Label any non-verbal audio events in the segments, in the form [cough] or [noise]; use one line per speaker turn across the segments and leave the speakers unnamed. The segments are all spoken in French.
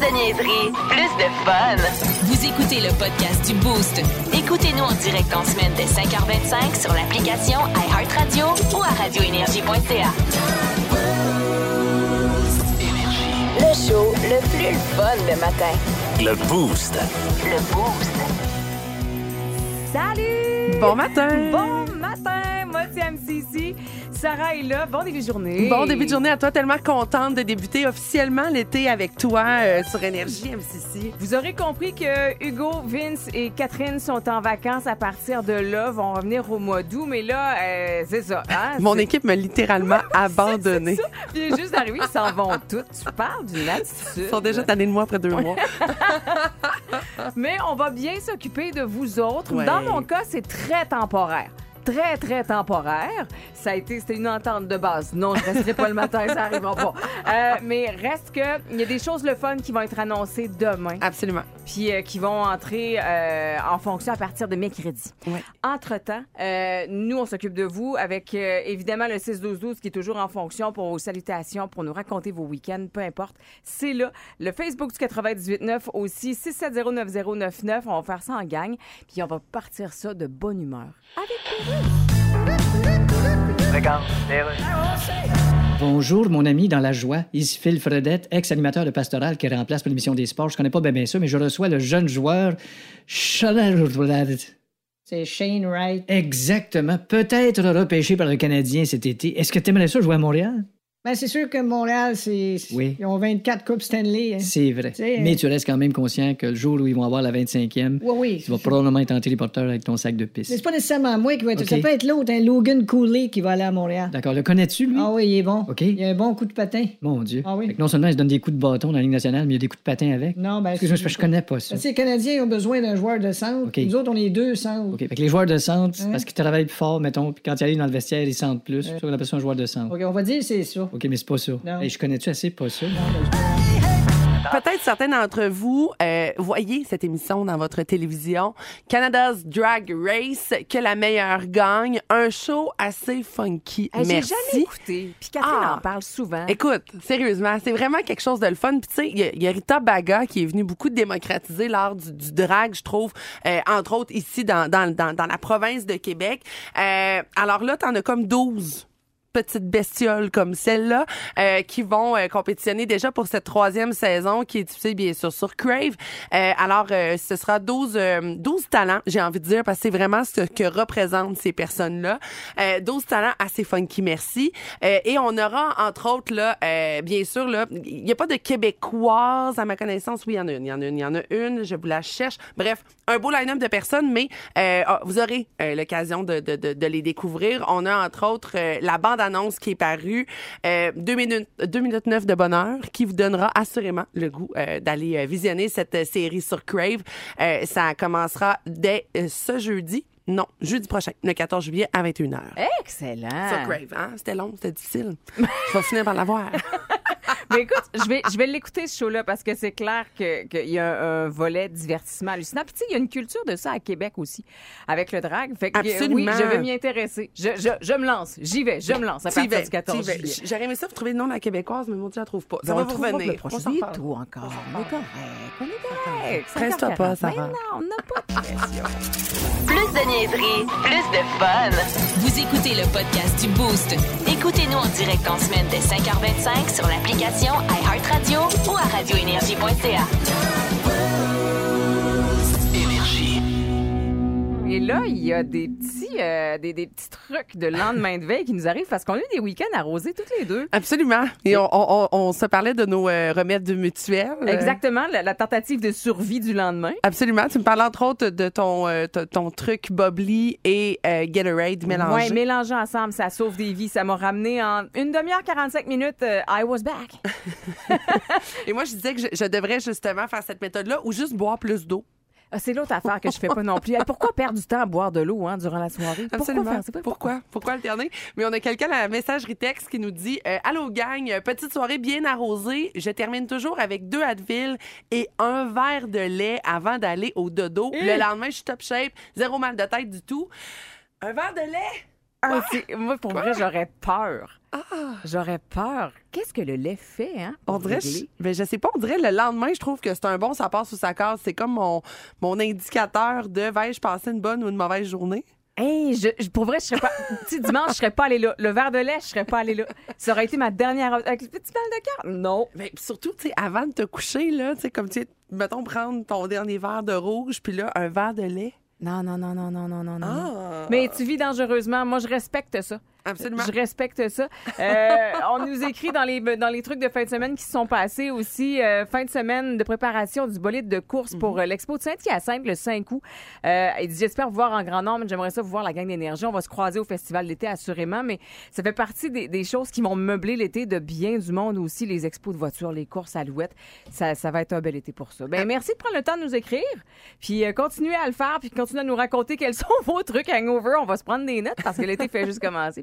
de niaiserie, plus de fun.
Vous écoutez le podcast du Boost.
Écoutez-nous en direct en semaine dès 5h25 sur l'application iHeartRadio ou à radioénergie.ca. Le show le plus fun le matin.
Le Boost.
Le Boost.
Salut!
Bon matin!
Bon matin! C'est MCC. Sarah est là. Bon début de journée.
Bon début de journée à toi, tellement contente de débuter officiellement l'été avec toi euh, sur Énergie MCC.
Vous aurez compris que Hugo, Vince et Catherine sont en vacances à partir de là, vont revenir au mois d'août, mais là, euh, c'est ça. hein, [laughs]
Mon équipe m'a littéralement abandonné. [laughs]
c'est ça. Puis juste d'arriver, ils s'en vont tous. Tu parles d'une attitude.
Ils sont déjà tannés de moi après deux mois. [laughs]
Mais on va bien s'occuper de vous autres.
Ouais.
Dans mon cas, c'est très temporaire. Très, très temporaire. Ça a été, c'était une entente de base. Non, je resterai pas le matin, ça arrivera pas. Euh, mais reste que, il y a des choses le fun qui vont être annoncées demain,
Absolument.
Puis euh, qui vont entrer euh, en fonction à partir de mercredi.
Ouais.
Entre-temps, euh, nous, on s'occupe de vous avec euh, évidemment le 6-12-12 qui est toujours en fonction pour vos salutations, pour nous raconter vos week-ends, peu importe. C'est là. Le Facebook du 98.9 aussi, 6709099. On va faire ça en gang, puis on va partir ça de bonne humeur.
Bonjour, mon ami dans la joie. Ici Phil Fredette, ex-animateur de Pastoral qui remplace pour l'émission des sports. Je connais pas bien, bien ça, mais je reçois le jeune joueur
C'est Shane Wright.
Exactement. Peut-être repêché par le Canadien cet été. Est-ce que tu aimerais ça jouer à Montréal?
Ben, c'est sûr que Montréal, c'est.
Oui.
Ils ont 24 Coupes Stanley. hein.
C'est vrai.
C'est-
Mais tu restes quand même conscient que le jour où ils vont avoir la 25e,
Oui, oui.
tu vas probablement être en téléporteur avec ton sac de
Mais
piste.
c'est pas nécessairement moi qui va être. Ça peut être l'autre, un Logan Cooley qui va aller à Montréal.
D'accord. Le connais-tu, lui?
Ah oui, il est bon.
OK.
Il a un bon coup de patin.
Mon Dieu.
Ah oui.
Fait que non seulement il se donne des coups de bâton dans la Ligue nationale, mais il y a des coups de patin avec.
Non, ben.
Parce que je connais pas ça.
Ben, tu sais, les Canadiens ont besoin d'un joueur de centre.
OK.
Nous autres, on est deux centres.
OK. Fait que les joueurs de centre,
Hein?
parce qu'ils travaillent plus fort, mettons, puis quand ils arrivent dans le vestiaire, ils sentent plus. C'est pour ça qu'on appelle ça un joueur de centre.
OK, on va dire c'est ça.
OK, mais c'est pas ça. Hey, je connais-tu assez pas ça?
Peut-être certains d'entre vous euh, voyez cette émission dans votre télévision, Canada's Drag Race, que la meilleure gagne, un show assez funky.
Hey, J'ai
Merci.
jamais écouté. Puis Catherine
Ah.
en parle souvent.
Écoute, sérieusement, c'est vraiment quelque chose de le fun. Puis tu sais, il y a- il y, a Rita Baga qui est venue beaucoup démocratiser l'art du, du drag, je trouve, euh, entre autres ici dans, dans, dans, dans la province de Québec. Euh, alors là, t'en as comme 12 petites bestioles comme celle-là euh, qui vont euh, compétitionner déjà pour cette troisième saison qui est diffusée bien sûr sur Crave. Euh, alors euh, ce sera 12 euh, 12 talents, j'ai envie de dire parce que c'est vraiment ce que représentent ces personnes-là. Euh, 12 talents assez funky, merci. Euh, et on aura entre autres là euh, bien sûr là, il n'y a pas de québécoises à ma connaissance. Oui, il y en a une, il y en a une, il y en a une, je vous la cherche. Bref, un beau line-up de personnes mais euh, ah, vous aurez euh, l'occasion de, de, de, de les découvrir. On a entre autres euh, la bande-annonce qui est parue, euh, 2 minutes, 2 minutes 9 de bonheur, qui vous donnera assurément le goût euh, d'aller euh, visionner cette euh, série sur Crave. Euh, ça commencera dès ce jeudi. Non, jeudi prochain, le 14 juillet à 21h.
Excellent.
Sur Crave, hein? C'était long, c'était difficile. Je vais finir par l'avoir. [laughs]
Mais écoute, je vais, je vais l'écouter ce show-là parce que c'est clair que- qu'il y a un, un volet divertissement hallucinant. Puis tu sais, il y a une culture de ça à Québec aussi, avec le drag. Fait que euh, oui,
Absolument.
je vais m'y intéresser. Je, je, je me lance. J'y vais, je me lance à partir
vas,
du 14
tu y vas.
juillet.
J'aurais aimé ça vous trouver le nom de la québécoise, mais mon Dieu, je la trouve pas. Ça
on
va vous revenir.
le prochain.
On s'en
tout encore. On est correct. On est correct.
Presse-toi pas,
5h40.
Sarah.
Mais non, on n'a pas de pression.
Plus de niaiserie, plus de fun.
Vous écoutez le podcast du Boost.
Écoutez-nous en direct en semaine dès 5h25 sur l'application iHeartRadio ou à radioénergie.ca.
Et là, il y a des petits, euh, des, des petits trucs de lendemain de veille qui nous arrivent parce qu'on a eu des week-ends arrosés toutes les deux.
Absolument. Et on, on, on, se parlait de nos euh, remèdes mutuels.
Exactement, la, la tentative de survie du lendemain.
Absolument. Tu me parles entre autres de ton, euh, ton, truc Bubbly et euh, Gatorade mélangé.
Oui, mélangés ensemble, ça sauve des vies. Ça m'a ramené en une demi-heure, 45 minutes. euh, I was back. [laughs]
Et moi, je disais que je, je devrais justement faire cette méthode-là ou juste boire plus d'eau.
Ah, c'est l'autre affaire que je fais pas non plus. Pourquoi perdre du temps à boire de l'eau hein, durant la soirée?
Absolument.
Pourquoi faire? C'est pas-
Pourquoi? Pourquoi alterner? Mais on a quelqu'un à la messagerie texte qui nous dit euh, Allô, gang, petite soirée bien arrosée. Je termine toujours avec deux Advil et un verre de lait avant d'aller au dodo. Le lendemain, je suis top shape, zéro mal de tête du tout. Un verre de lait?
Ah, moi, pour vrai, j'aurais peur. J'aurais peur. Qu'est-ce que le lait fait, hein?
On dirait, je, ben, je sais pas, on dirait le lendemain, je trouve que c'est un bon, ça passe ou ça casse. C'est comme mon, mon indicateur de vais-je passer une bonne ou une mauvaise journée?
Hey, je, pour vrai, je serais pas. tu dimanche, je serais pas allée là. Le verre de lait, je serais pas allée là. Ça aurait été ma dernière. Avec le petit bal de cœur? Non.
Puis surtout, tu sais, avant de te coucher, là, tu sais, comme tu sais, mettons, prendre ton dernier verre de rouge, puis là, un verre de lait.
Non, non, non, non, non, non, non.
Ah.
Mais tu vis dangereusement. Moi, je respecte ça.
Absolument.
Je respecte ça. Euh, on nous écrit dans les, dans les trucs de fin de semaine qui se sont passés aussi. euh, fin de semaine de préparation du bolide de course pour
Mhm.
euh, l'expo de Saint-Hyacinthe le 5 août. Euh, il dit J'espère vous voir en grand nombre. J'aimerais ça vous voir la gang d'énergie. On va se croiser au festival d'été, assurément. Mais ça fait partie des, des choses qui vont meubler l'été de bien du monde aussi. Les expos de voitures, les courses à louette. Ça, ça va être un bel été pour ça.
Ah.
Ben, merci de prendre le temps de nous écrire. Puis continuez à le faire. Puis continuez à nous raconter quels sont [laughs] vos trucs hangover. On va se prendre des notes parce que l'été fait juste commencer.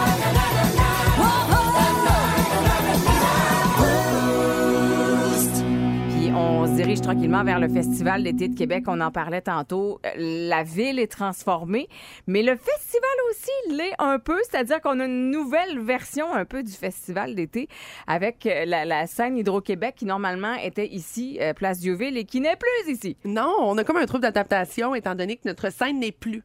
Dirige tranquillement vers le Festival d'été de Québec. On en parlait tantôt. La ville est transformée, mais le festival aussi l'est un peu. C'est-à-dire qu'on a une nouvelle version un peu du festival d'été avec euh, la, la scène Hydro-Québec qui normalement était ici, euh, Place Dieuville, et qui n'est plus ici.
Non, on a comme un trouble d'adaptation, étant donné que notre scène n'est plus.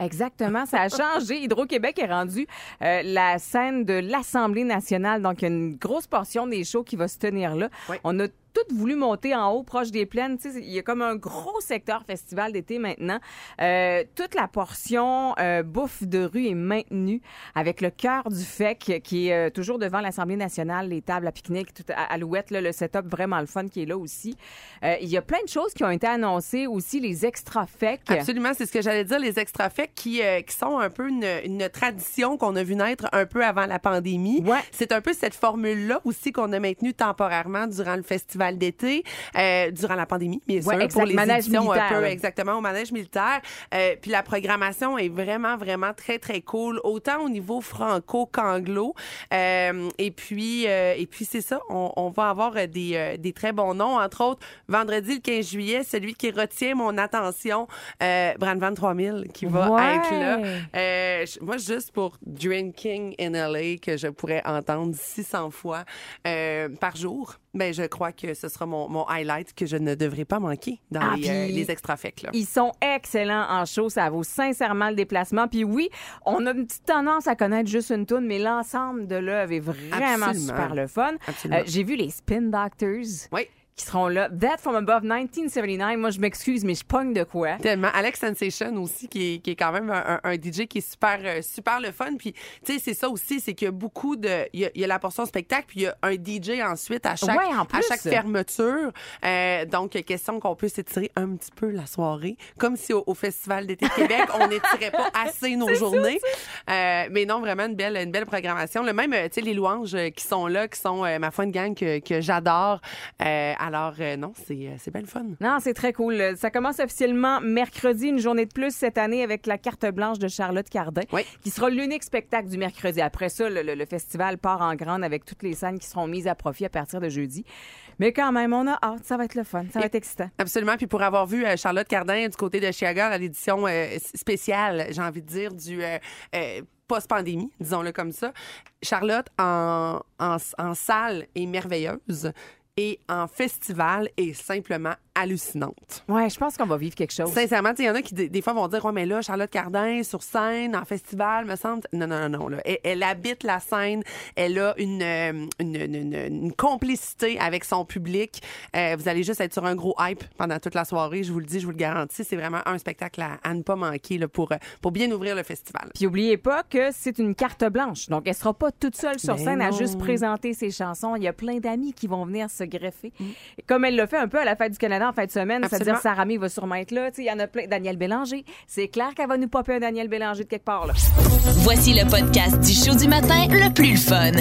Exactement, ça a [laughs] changé. Hydro-Québec est rendu euh, la scène de l'Assemblée nationale. Donc, il y a une grosse portion des shows qui va se tenir là.
Oui.
On a tout voulu monter en haut, proche des plaines. Tu sais, il y a comme un gros secteur festival d'été maintenant. Euh, toute la portion euh, bouffe de rue est maintenue avec le cœur du FEC qui est euh, toujours devant l'Assemblée nationale, les tables à pique-nique, tout à Alouette, là, le setup vraiment le fun qui est là aussi. Il y a plein de choses qui ont été annoncées aussi, les extra FEC.
Absolument, c'est ce que j'allais dire, les extra faits qui, qui sont un peu une, une tradition qu'on a vu naître un peu avant la pandémie.
Ouais.
C'est un peu cette formule-là aussi qu'on a maintenue temporairement durant le festival d'été, euh, durant la pandémie, bien sûr,
Ouais, exact,
pour les éditions un
militaire,
peu,
là.
exactement, au manège militaire. Euh, puis la programmation est vraiment, vraiment très, très cool, autant au niveau franco-qu'anglo. Euh, et puis, euh, et puis c'est ça, on, on va avoir euh, des, euh, des très bons noms, entre autres, vendredi le 15 juillet, celui qui retient mon attention, euh, Brandvan 3000, qui va
Ouais.
être là. Euh, moi, juste pour Drinking in LA, que je pourrais entendre 600 fois euh, par jour, ben, je crois que ce sera mon, mon highlight que je ne devrais pas manquer dans
Ah,
les, euh, les extra là.
Ils sont excellents en show, ça vaut sincèrement le déplacement. Puis oui, on a une petite tendance à connaître juste une tune, mais l'ensemble de l'œuvre est vraiment
Absolument.
super le fun. Euh, J'ai vu les Spin Doctors
Oui.
Qui seront là. That from Above 1979. Moi, je m'excuse, mais je pogne de quoi.
Tellement. Alex Sensation aussi, qui est, qui est quand même un, un- DJ qui est super, euh, super le fun. Puis, tu sais, c'est ça aussi, c'est qu'il y a beaucoup de. Il y a, il y a la portion spectacle, puis il y a un DJ ensuite à chaque,
Ouais, en
à chaque fermeture. Euh, donc, question qu'on puisse étirer un petit peu la soirée, comme si au, au Festival d'été de Québec, on n'étirait pas [laughs] assez nos journées. Euh, mais non, vraiment une belle, une belle programmation. Le même, tu sais, les louanges qui sont là, qui sont, euh, ma foi, une gang que, que j'adore. Alors, euh, non, c'est euh, c'est bien le fun.
Non, c'est très cool. Ça commence officiellement mercredi, une journée de plus cette année avec la carte blanche de Charlotte Cardin,
Oui.
qui sera l'unique spectacle du mercredi. Après ça, le, le- le festival part en grande avec toutes les scènes qui seront mises à profit à partir de jeudi. Mais quand même, on a hâte. Ça va être le fun. Ça va
Et-
être excitant.
Absolument. Puis pour avoir vu euh, Charlotte Cardin du côté de Chiaga à l'édition spéciale, j'ai envie de dire, du euh, euh, post-pandémie, disons-le comme ça, Charlotte en, en, en salle est merveilleuse et en festival est simplement hallucinante.
Ouais, je pense qu'on va vivre quelque chose.
Sincèrement, il y en a qui des, des fois vont dire, ouais, mais là, Charlotte Cardin sur scène, en festival, me semble. Non, non, non, non. Là. Elle, elle habite la scène. Elle a une, euh, une, une- une- une complicité avec son public. Euh, vous allez juste être sur un gros hype pendant toute la soirée. Je vous le dis, je vous le garantis. C'est vraiment un spectacle à, à ne pas manquer là, pour, euh, pour bien ouvrir le festival.
Puis oubliez pas que c'est une carte blanche. Donc, elle sera pas toute seule sur
Ben
scène à juste présenter ses chansons. Il y a plein d'amis qui vont venir se greffer.
Mm.
Comme elle l'a fait un peu à la Fête du Canada en fin de semaine. C'est-à-dire. Sarah May va sûrement être là. Il y en a plein. Daniel Bélanger. C'est clair qu'elle va nous popper un Daniel Bélanger de quelque part, là.
Voici le podcast du show du matin le plus fun.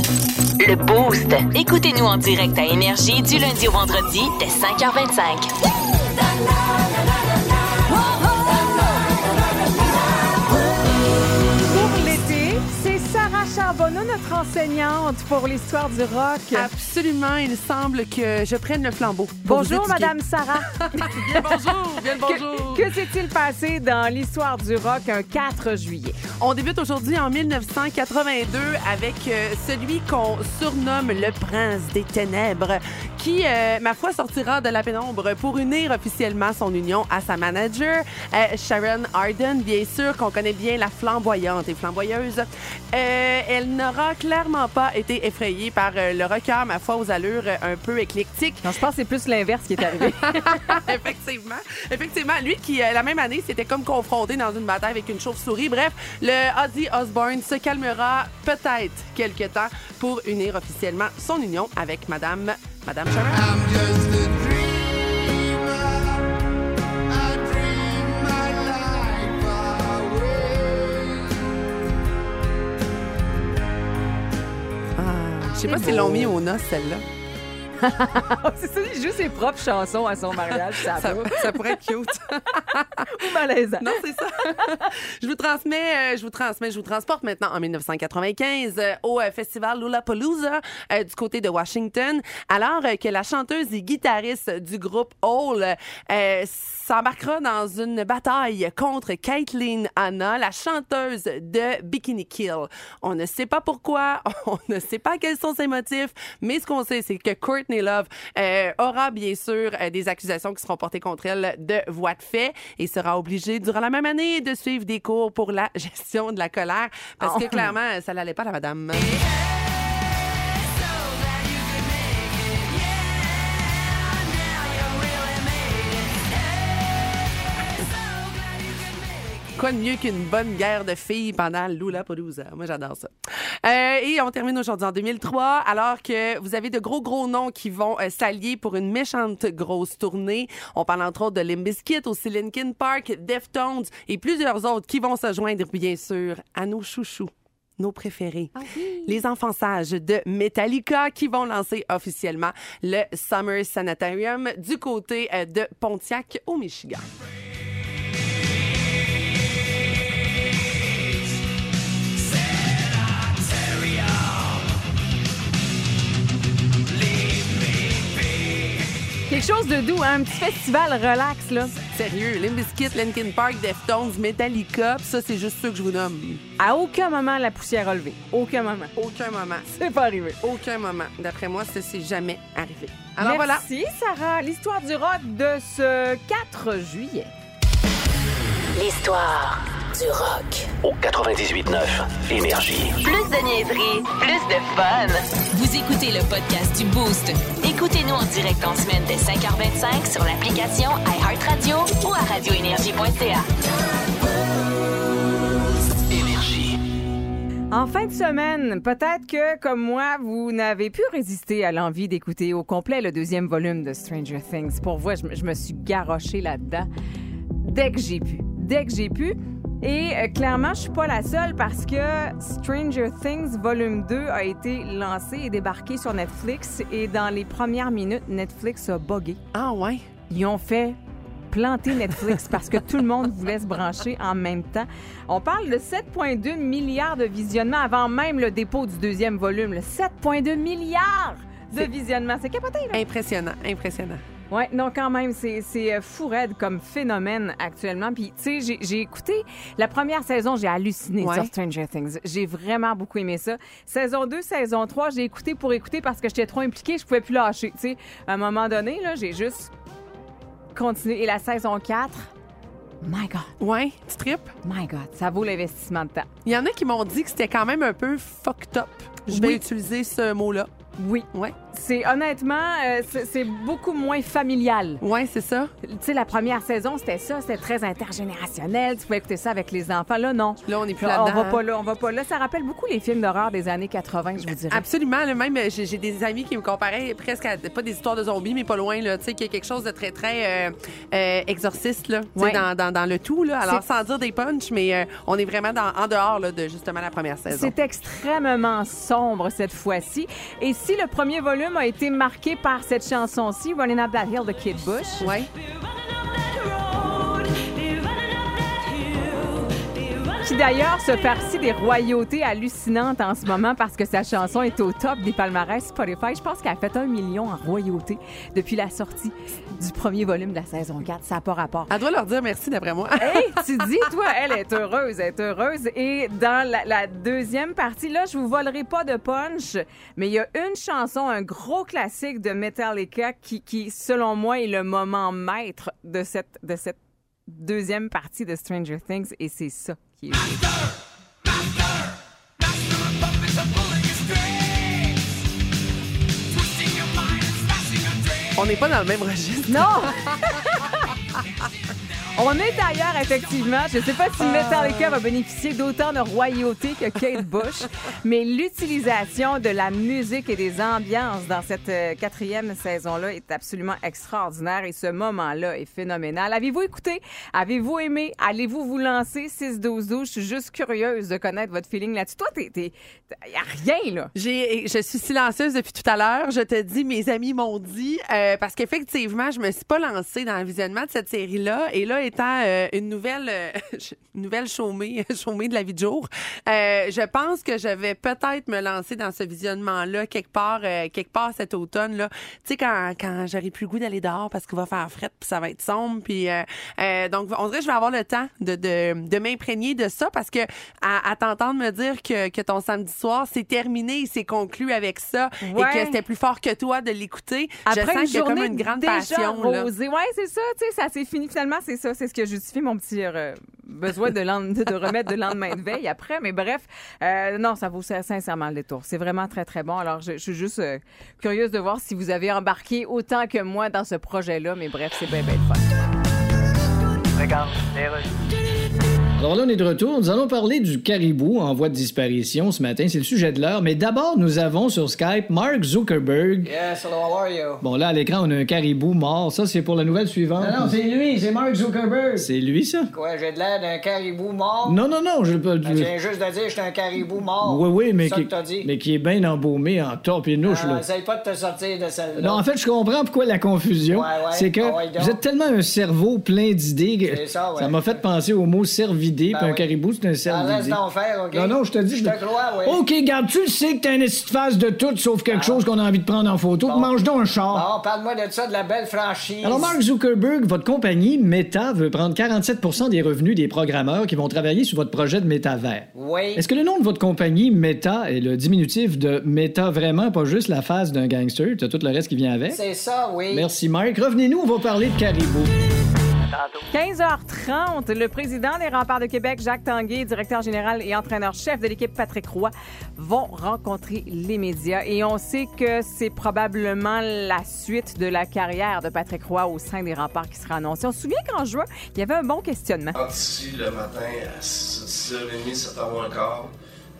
Le Boost. Écoutez-nous en direct à Énergie du lundi au vendredi dès 5h25.
Charbonneau, notre enseignante pour l'histoire du rock.
Absolument, il semble que je prenne le flambeau.
Bonjour. Madame Sarah. [laughs]
Bien bonjour, bien le bonjour.
Que, que s'est-il passé dans l'histoire du rock un 4 juillet?
On débute aujourd'hui en 1982 avec euh, celui qu'on surnomme le prince des ténèbres, qui, euh, ma foi, sortira de la pénombre pour unir officiellement son union à sa manager, euh, Sharon Arden, bien sûr, qu'on connaît bien, la flamboyante et flamboyeuse. Elle n'aura clairement pas été effrayée par euh, le rocker, ma foi, aux allures euh, un peu éclectiques.
Non, je pense que c'est plus l'inverse qui est arrivé. [laughs]
effectivement. Effectivement. Lui qui, euh, la même année, s'était comme confronté dans une bataille avec une chauve-souris. Bref, le Ozzy Osbourne se calmera peut-être quelque temps pour unir officiellement son union avec Madame, Madame Sharon. Je sais pas s'ils l'ont mis aux noces, celle-là. [laughs]
c'est ça, il joue ses propres chansons à son mariage. Ça,
Ça, ça pourrait être cute. [laughs]
Ou malaisant.
Non, c'est ça. je vous transmets, euh, je vous transmets, je vous transporte maintenant en 1995 euh, au euh, festival Lollapalooza du côté de Washington, alors que la chanteuse et guitariste du groupe euh, s'embarquera dans une bataille contre Caitlyn Anna, la chanteuse de Bikini Kill. On ne sait pas pourquoi, [laughs] on ne sait pas quels sont ses motifs, mais ce qu'on sait, c'est que Courtney Love aura bien sûr des accusations qui seront portées contre elle de voie de fait et sera obligée durant la même année de suivre des cours pour la [laughs] gestion de la colère parce que
Oh.
clairement, ça l'allait pas la madame. Quoi de mieux qu'une bonne guerre de filles pendant Lollapalooza? Moi, j'adore ça. Euh, et on termine aujourd'hui en 2003, alors que vous avez de gros, gros noms qui vont euh, s'allier pour une méchante grosse tournée. On parle entre autres de Limp Bizkit, aussi Linkin Park, Deftones et plusieurs autres qui vont se joindre, bien sûr, à nos chouchous nos préférés. Les enfants sages de Metallica qui vont lancer officiellement le Summer Sanitarium du côté euh, de Pontiac au Michigan.
Quelque chose de doux, hein? un petit festival relax, là.
Sérieux, Limp Bizkit, Linkin Park, Deftones, Metallica, pis ça, c'est juste ceux que je vous nomme.
À aucun moment, la poussière a levé. Aucun moment.
Aucun moment.
C'est pas arrivé.
Aucun moment. D'après moi, ça s'est jamais arrivé. Alors voilà.
Merci, Sarah. L'histoire du rock de ce 4 juillet.
L'histoire du rock.
Au 98.9 Énergie.
Plus de niaiserie, plus de fun.
Vous écoutez le podcast du Boost.
Écoutez-nous en direct en semaine dès 5h25 sur l'application iHeartRadio ou à radioénergie.ca.
Énergie.
En fin de semaine, peut-être que, comme moi, vous n'avez pu résister à l'envie d'écouter au complet le deuxième volume de Stranger Things. Pour vous, je, me- je me suis garochée là-dedans dès que j'ai pu. Dès que j'ai pu. Et euh, clairement, je suis pas la seule parce que Stranger Things volume 2 a été lancé et débarqué sur Netflix et dans les premières minutes, Netflix a buggé.
Ah ouais?
Ils ont fait planter Netflix parce que tout le monde voulait se brancher en même temps. On parle de 7,2 milliards de visionnements avant même le dépôt du deuxième volume. Le 7,2 milliards de visionnements. C'est capoté, là.
Impressionnant, impressionnant.
Ouais, non, quand même, c'est euh, fou raide comme phénomène actuellement. Puis, tu sais, j'ai- j'ai écouté la première saison, j'ai halluciné
Ouais.
sur Stranger Things. J'ai vraiment beaucoup aimé ça. Saison 2, saison 3, j'ai écouté pour écouter parce que j'étais trop impliquée, je pouvais plus lâcher. Tu sais, à un moment donné, là, j'ai juste continué. Et la saison 4, my God,
Ouais, tu tripes?
my God, ça vaut l'investissement de temps.
Il y en a qui m'ont dit que c'était quand même un peu fucked up. Je vais
Oui.
utiliser ce mot-là.
Oui.
Ouais.
C'est honnêtement, euh, c'est c'est beaucoup moins familial.
Ouais, c'est ça.
Tu sais, la première saison, c'était ça, c'était très intergénérationnel. Tu pouvais écouter ça avec les enfants. Là, non.
Là, on est plus
Là, on va pas là, on va pas là. Ça rappelle beaucoup les films d'horreur des années 80, je vous dirais.
Absolument. là, même, euh, j'ai j'ai des amis qui me comparaient presque à, pas des histoires de zombies, mais pas loin, là. Tu sais, qu'il y a quelque chose de très, très euh, euh, exorciste, là. Tu sais,
Ouais.
dans, dans, dans le tout, là. Alors,
C'est-
sans dire des punchs, mais euh, on est vraiment dans, en dehors, là, de justement la première saison.
C'est extrêmement sombre cette fois-ci. Et si le premier volume a été marqué par cette chanson-ci, Running Up That Hill de Kid Bush. D'ailleurs se farcit des royautés hallucinantes en ce moment parce que sa chanson est au top des palmarès Spotify. Je pense qu'elle a fait un million en royautés depuis la sortie du premier volume de la saison 4. Ça n'a pas rapport.
Elle doit leur dire merci d'après moi.
Hey, [laughs] tu dis, toi, elle est heureuse, elle est heureuse. Et dans la, la deuxième partie, là, je vous volerai pas de punch, mais il y a une chanson, un gros classique de Metallica qui, qui selon moi, est le moment maître de cette, de cette deuxième partie de Stranger Things, et c'est ça qui est.
On n'est pas dans le même registre.
Non! [laughs] On est ailleurs, effectivement. Je ne sais pas si Metallica va bénéficier d'autant de royauté que Kate Bush, [laughs] mais l'utilisation de la musique et des ambiances dans cette euh, quatrième saison-là est absolument extraordinaire et ce moment-là est phénoménal. Avez-vous écouté? Avez-vous aimé? Allez-vous vous lancer? 6-12-12? Je suis juste curieuse de connaître votre feeling là-dessus. Toi, t'es, t'es, y a rien, là.
J'ai, je suis silencieuse depuis tout à l'heure. Je te dis, mes amis m'ont dit, euh, parce qu'effectivement, je me suis pas lancée dans le visionnement de cette série-là. Et là, étant euh, une nouvelle, euh, [laughs] une nouvelle chômée, [laughs] chômée de la vie de jour, euh, je pense que je vais peut-être me lancer dans ce visionnement-là quelque part, quelque part cet automne-là. Tu sais, quand, quand j'aurai plus le goût d'aller dehors parce qu'il va faire fret puis ça va être sombre. Puis, donc, on dirait que je vais avoir le temps de, de, de m'imprégner de ça parce que à, à t'entendre me dire que, que ton samedi soir, c'est terminé, c'est conclu avec ça
Ouais.
et que c'était plus fort que toi de l'écouter. Je
Après
sens
une
a comme
journée
une grande
déjà
passion. Là.
Ouais, c'est ça, tu sais, ça s'est fini finalement, c'est ça, c'est ce qui a justifié mon petit euh, besoin de, remettre de lendemain de veille après, mais bref, euh, non, ça vaut sincèrement le détour. C'est vraiment très très bon. Alors, je, suis juste euh, curieuse de voir si vous avez embarqué autant que moi dans ce projet-là, mais bref, c'est bien bien fun.
Alors là, on est de retour. Nous allons parler du caribou en voie de disparition ce matin. C'est le sujet de l'heure. Mais d'abord, nous avons sur Skype Mark Zuckerberg.
Yes, hello, how are you?
Bon, là, à l'écran, on a un caribou mort. Ça, c'est pour la nouvelle suivante.
Non, non, c'est lui, c'est Mark Zuckerberg.
C'est lui, ça?
Quoi, j'ai de l'air d'un caribou mort?
Non, non, non. Je,
Ben,
je-
je viens juste de dire que j'étais un caribou mort.
oui, oui, mais qui,
dit.
mais qui est bien embaumé en top et nouche,
Ah,
là.
essaye pas de te sortir de celle-là.
Non, en fait, je comprends pourquoi la confusion.
Ouais, ouais.
C'est que
Ah ouais,
vous êtes tellement un cerveau plein d'idées que
C'est ça,
m'a fait penser au mot cervidé.
Ben
puis un caribou, c'est un
Ah, laisse
cervidé.
donc faire, OK?
Non, non, je te dis.
Je te crois, oui.
OK, garde, tu le sais que t'as une petite face de tout sauf quelque chose qu'on a envie de prendre en photo.
Bon.
Mange donc un char.
Bon, parle-moi de ça, de la belle franchise.
Alors, Mark Zuckerberg, votre compagnie Meta veut prendre 47 des revenus des programmeurs qui vont travailler sur votre projet de métavers.
Oui.
Est-ce que le nom de votre compagnie Meta est le diminutif de Meta vraiment, pas juste la face d'un gangster, t'as tout le reste qui vient avec?
C'est ça, oui.
Merci, Mark. Revenez-nous, on va parler de caribou.
15h30, le président des Remparts de Québec, Jacques Tanguay, directeur général et entraîneur-chef de l'équipe Patrick Roy, vont rencontrer les médias. Et on sait que c'est probablement la suite de la carrière de Patrick Roy au sein des Remparts qui sera annoncée. On se souvient qu'en juin, il y avait un bon questionnement.
rentres ici le matin à 6, 6h30, 7h moins quart.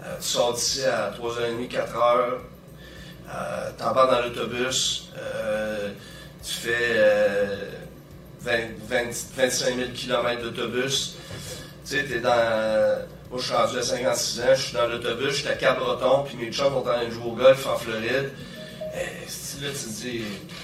Euh, tu sors d'ici à 3h30, 4h. Euh, T'embarques dans l'autobus. Euh, tu fais euh, 20, 20 25 000 km d'autobus. Tu sais, t'es dans... moi, je suis rendu à 56 ans, je suis dans l'autobus, je suis à Cap-Breton, puis mes chums sont en train de jouer au golf en Floride. Et là, tu te dis,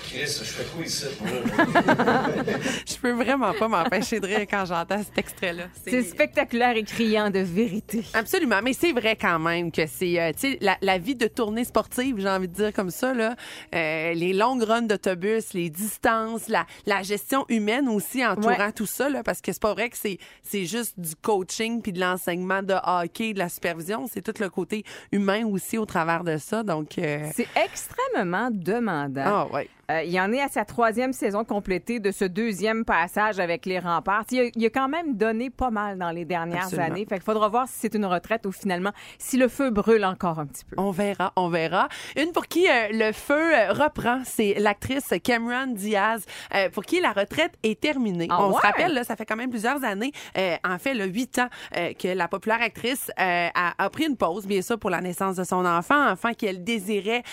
Chris, je fais quoi ici, moi? [laughs]
Je peux vraiment pas m'empêcher de rire quand j'entends cet extrait-là.
C'est spectaculaire et criant de vérité.
Absolument, mais c'est vrai quand même que c'est, euh, tu sais, la, la vie de tournée sportive, j'ai envie de dire comme ça, là, euh, les longues runs d'autobus, les distances, la, la gestion humaine aussi entourant
Ouais.
tout ça, là, parce que c'est pas vrai que c'est, c'est juste du coaching puis de l'enseignement de hockey, de la supervision, c'est tout le côté humain aussi au travers de ça, donc... euh,
C'est extrêmement demandant.
ah.
Euh, il en est à sa troisième saison complétée de ce deuxième passage avec les remparts. Il a, il a quand même donné pas mal dans les dernières
Absolument.
années. Fait qu'il faudra voir si c'est une retraite ou finalement si le feu brûle encore un petit peu.
On verra, on verra. Une pour qui euh, le feu euh, reprend, c'est l'actrice Cameron Diaz, euh, pour qui la retraite est terminée.
Ah
on
ouais?
se rappelle, là, ça fait quand même plusieurs années, en fait, le huit ans, que la populaire actrice a, a pris une pause, bien sûr, pour la naissance de son enfant, enfant qu'elle désirait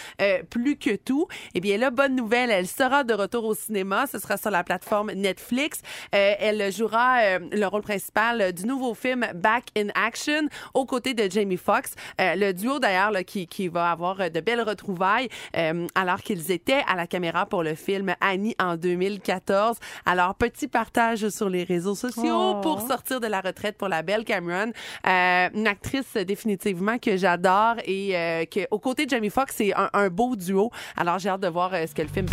plus que tout. Eh bien, là, bonne nouvelle, elle, elle sera de retour au cinéma. Ce sera sur la plateforme Netflix. Euh, elle jouera euh, le rôle principal du nouveau film Back in Action aux côtés de Jamie Foxx. Euh, le duo d'ailleurs qui, qui va avoir de belles retrouvailles euh, alors qu'ils étaient à la caméra pour le film Annie en 2014. Alors petit partage sur les réseaux sociaux
Oh.
pour sortir de la retraite pour la belle Cameron. Euh, une actrice définitivement que j'adore et euh, que aux côtés de Jamie Foxx c'est un, un beau duo. Alors j'ai hâte de voir ce que le film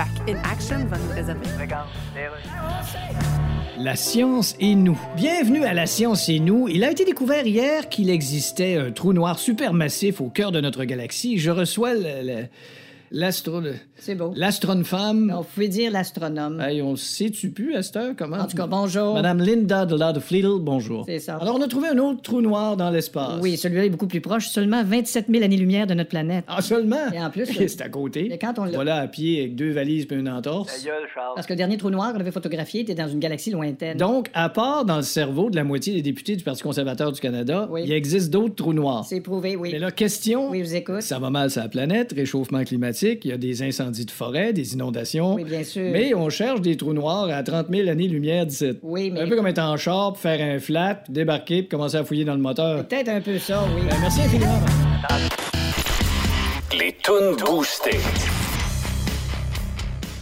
La science et nous. Bienvenue à La science et nous. Il a été découvert hier qu'il existait un trou noir supermassif au cœur de notre galaxie. Je reçois le- l'astro...
C'est beau.
L'astronome femme.
Vous pouvez dire l'astronome.
Hey, on sait-tu plus à cette heure comment?
En tout cas, bonjour.
Madame Linda de la de bonjour.
C'est ça.
Alors, on a trouvé un autre trou noir dans l'espace.
Oui, celui-là est beaucoup plus proche, seulement 27 000 années-lumière de notre planète.
Ah, seulement?
Et en plus, [laughs]
c'est à côté.
Mais quand on l'a-
Voilà, à pied, avec deux valises et une entorse.
Parce que le dernier trou noir qu'on avait photographié était dans une galaxie lointaine.
Donc, à part dans le cerveau de la moitié des députés du Parti conservateur du Canada,
Oui.
il existe d'autres trous noirs.
C'est prouvé, oui.
Mais là, question.
Oui, je vous écoute.
Ça va mal sur la planète, réchauffement climatique, il y a des incendies de forêt, des inondations.
Oui, bien sûr.
Mais on cherche des trous noirs à 30 000 années-lumière d'ici.
Oui, mais-
Un peu comme être en char, puis faire un flat, puis débarquer, puis commencer à fouiller dans le moteur.
Peut-être un peu ça, oui.
Ben, merci infiniment.
Les tunes boostées.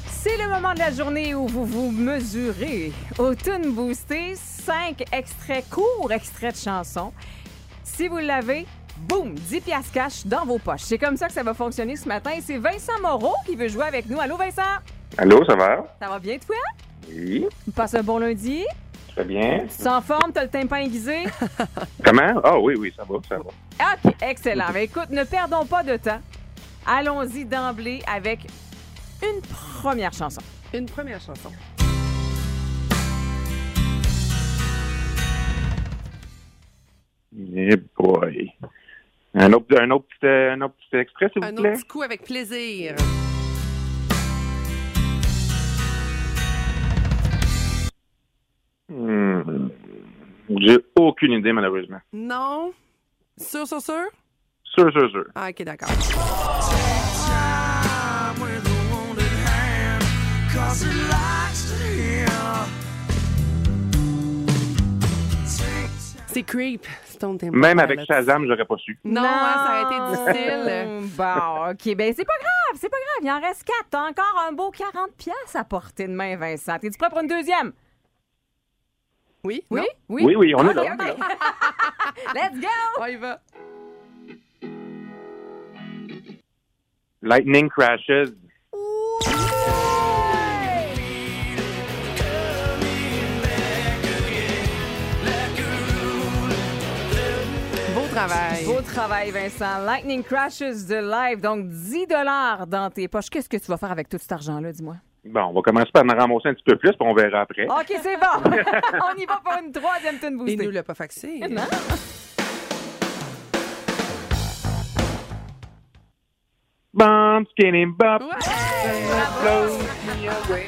C'est le moment de la journée où vous vous mesurez. Au Tune Boosté, cinq extraits courts, extraits de chansons. Si vous l'avez, boum, 10 piastres cash dans vos poches. C'est comme ça que ça va fonctionner ce matin. Et c'est Vincent Moreau qui veut jouer avec nous. Allô, Vincent?
Allô, ça va?
Ça va bien, toi?
Oui,
Passe un bon lundi?
très bien.
Tu t'es en forme? T'as le tympan aiguisé? [laughs]
Comment? Ah oui, oui, ça va, ça va.
OK, excellent. Mais écoute, ne perdons pas de temps. Allons-y d'emblée avec une première chanson.
Une première chanson.
Eh boy. Un autre, un autre, petit, euh, un autre petit extrait, s'il vous
Un autre
plaît?
petit coup avec plaisir.
Hmm. J'ai aucune idée, malheureusement.
Non? Sûr, sûr, sûr?
Sûr, sûr, sûr.
Ah, OK, d'accord. C'est Creep, Stone Temple
Même avec. Shazam, j'aurais pas su.
Non, hein, ça aurait été difficile.
Bon, OK. Ben, c'est pas grave, c'est pas grave. Il en reste quatre. T'as encore un beau 40 pièces à porter de main, Vincent. T'es-tu prêt pour une deuxième?
Oui?
Oui? Oui?
Oui, oui, on est là. [laughs]
Let's go!
On y va.
Lightning Crashes.
Travail.
Beau travail, Vincent. Lightning Crashes de live, donc 10 dans tes poches. Qu'est-ce que tu vas faire avec tout cet argent-là, dis-moi?
Bon, on va commencer par en ramasser un petit peu plus, puis on verra après.
OK, c'est bon. [laughs] On y va pour une troisième tune
Il
boostée.
nous l'a pas faxé.
Non?
Bump, skinny bump.
Ouais.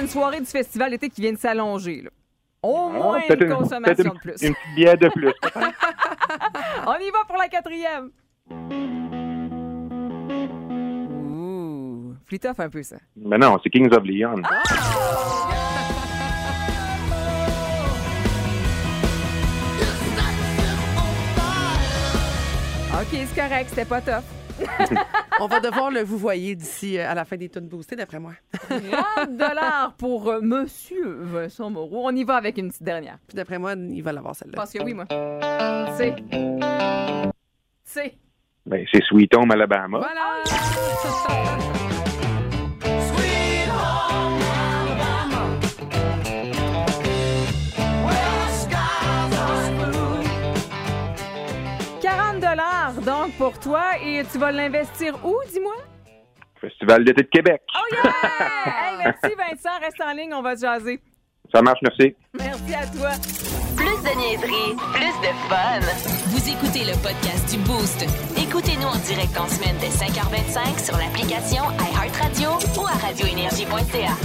Une soirée du festival d'été qui vient de s'allonger. Au
Ah,
moins une consommation
une,
de plus.
Une petite de plus. [laughs]
On y va pour la quatrième. Ouh, plus tough un peu ça.
Mais non, c'est Kings of Leon.
OK, c'est correct, c'était pas tough. [laughs]
On va devoir le vous voyez d'ici euh, à la fin des tunes boostées, d'après moi.
30 dollars pour euh, Monsieur Vincent Moreau. On y va avec une petite dernière.
Puis d'après moi, il va l'avoir celle-là.
Parce que oui, moi. C'est. C'est.
Ben, c'est Sweet Home Alabama.
Voilà! [laughs]
« pour toi et tu vas l'investir où, dis-moi?
Festival d'été de Québec.
Oh yeah! [laughs] hey, merci Vincent, reste en ligne, on va te jaser.
Ça marche, merci.
Merci à toi.
Plus de niaiserie, plus de fun.
Vous écoutez le podcast du Boost.
Écoutez-nous en direct en semaine dès 5h25 sur l'application iHeartRadio ou à radioénergie.ca.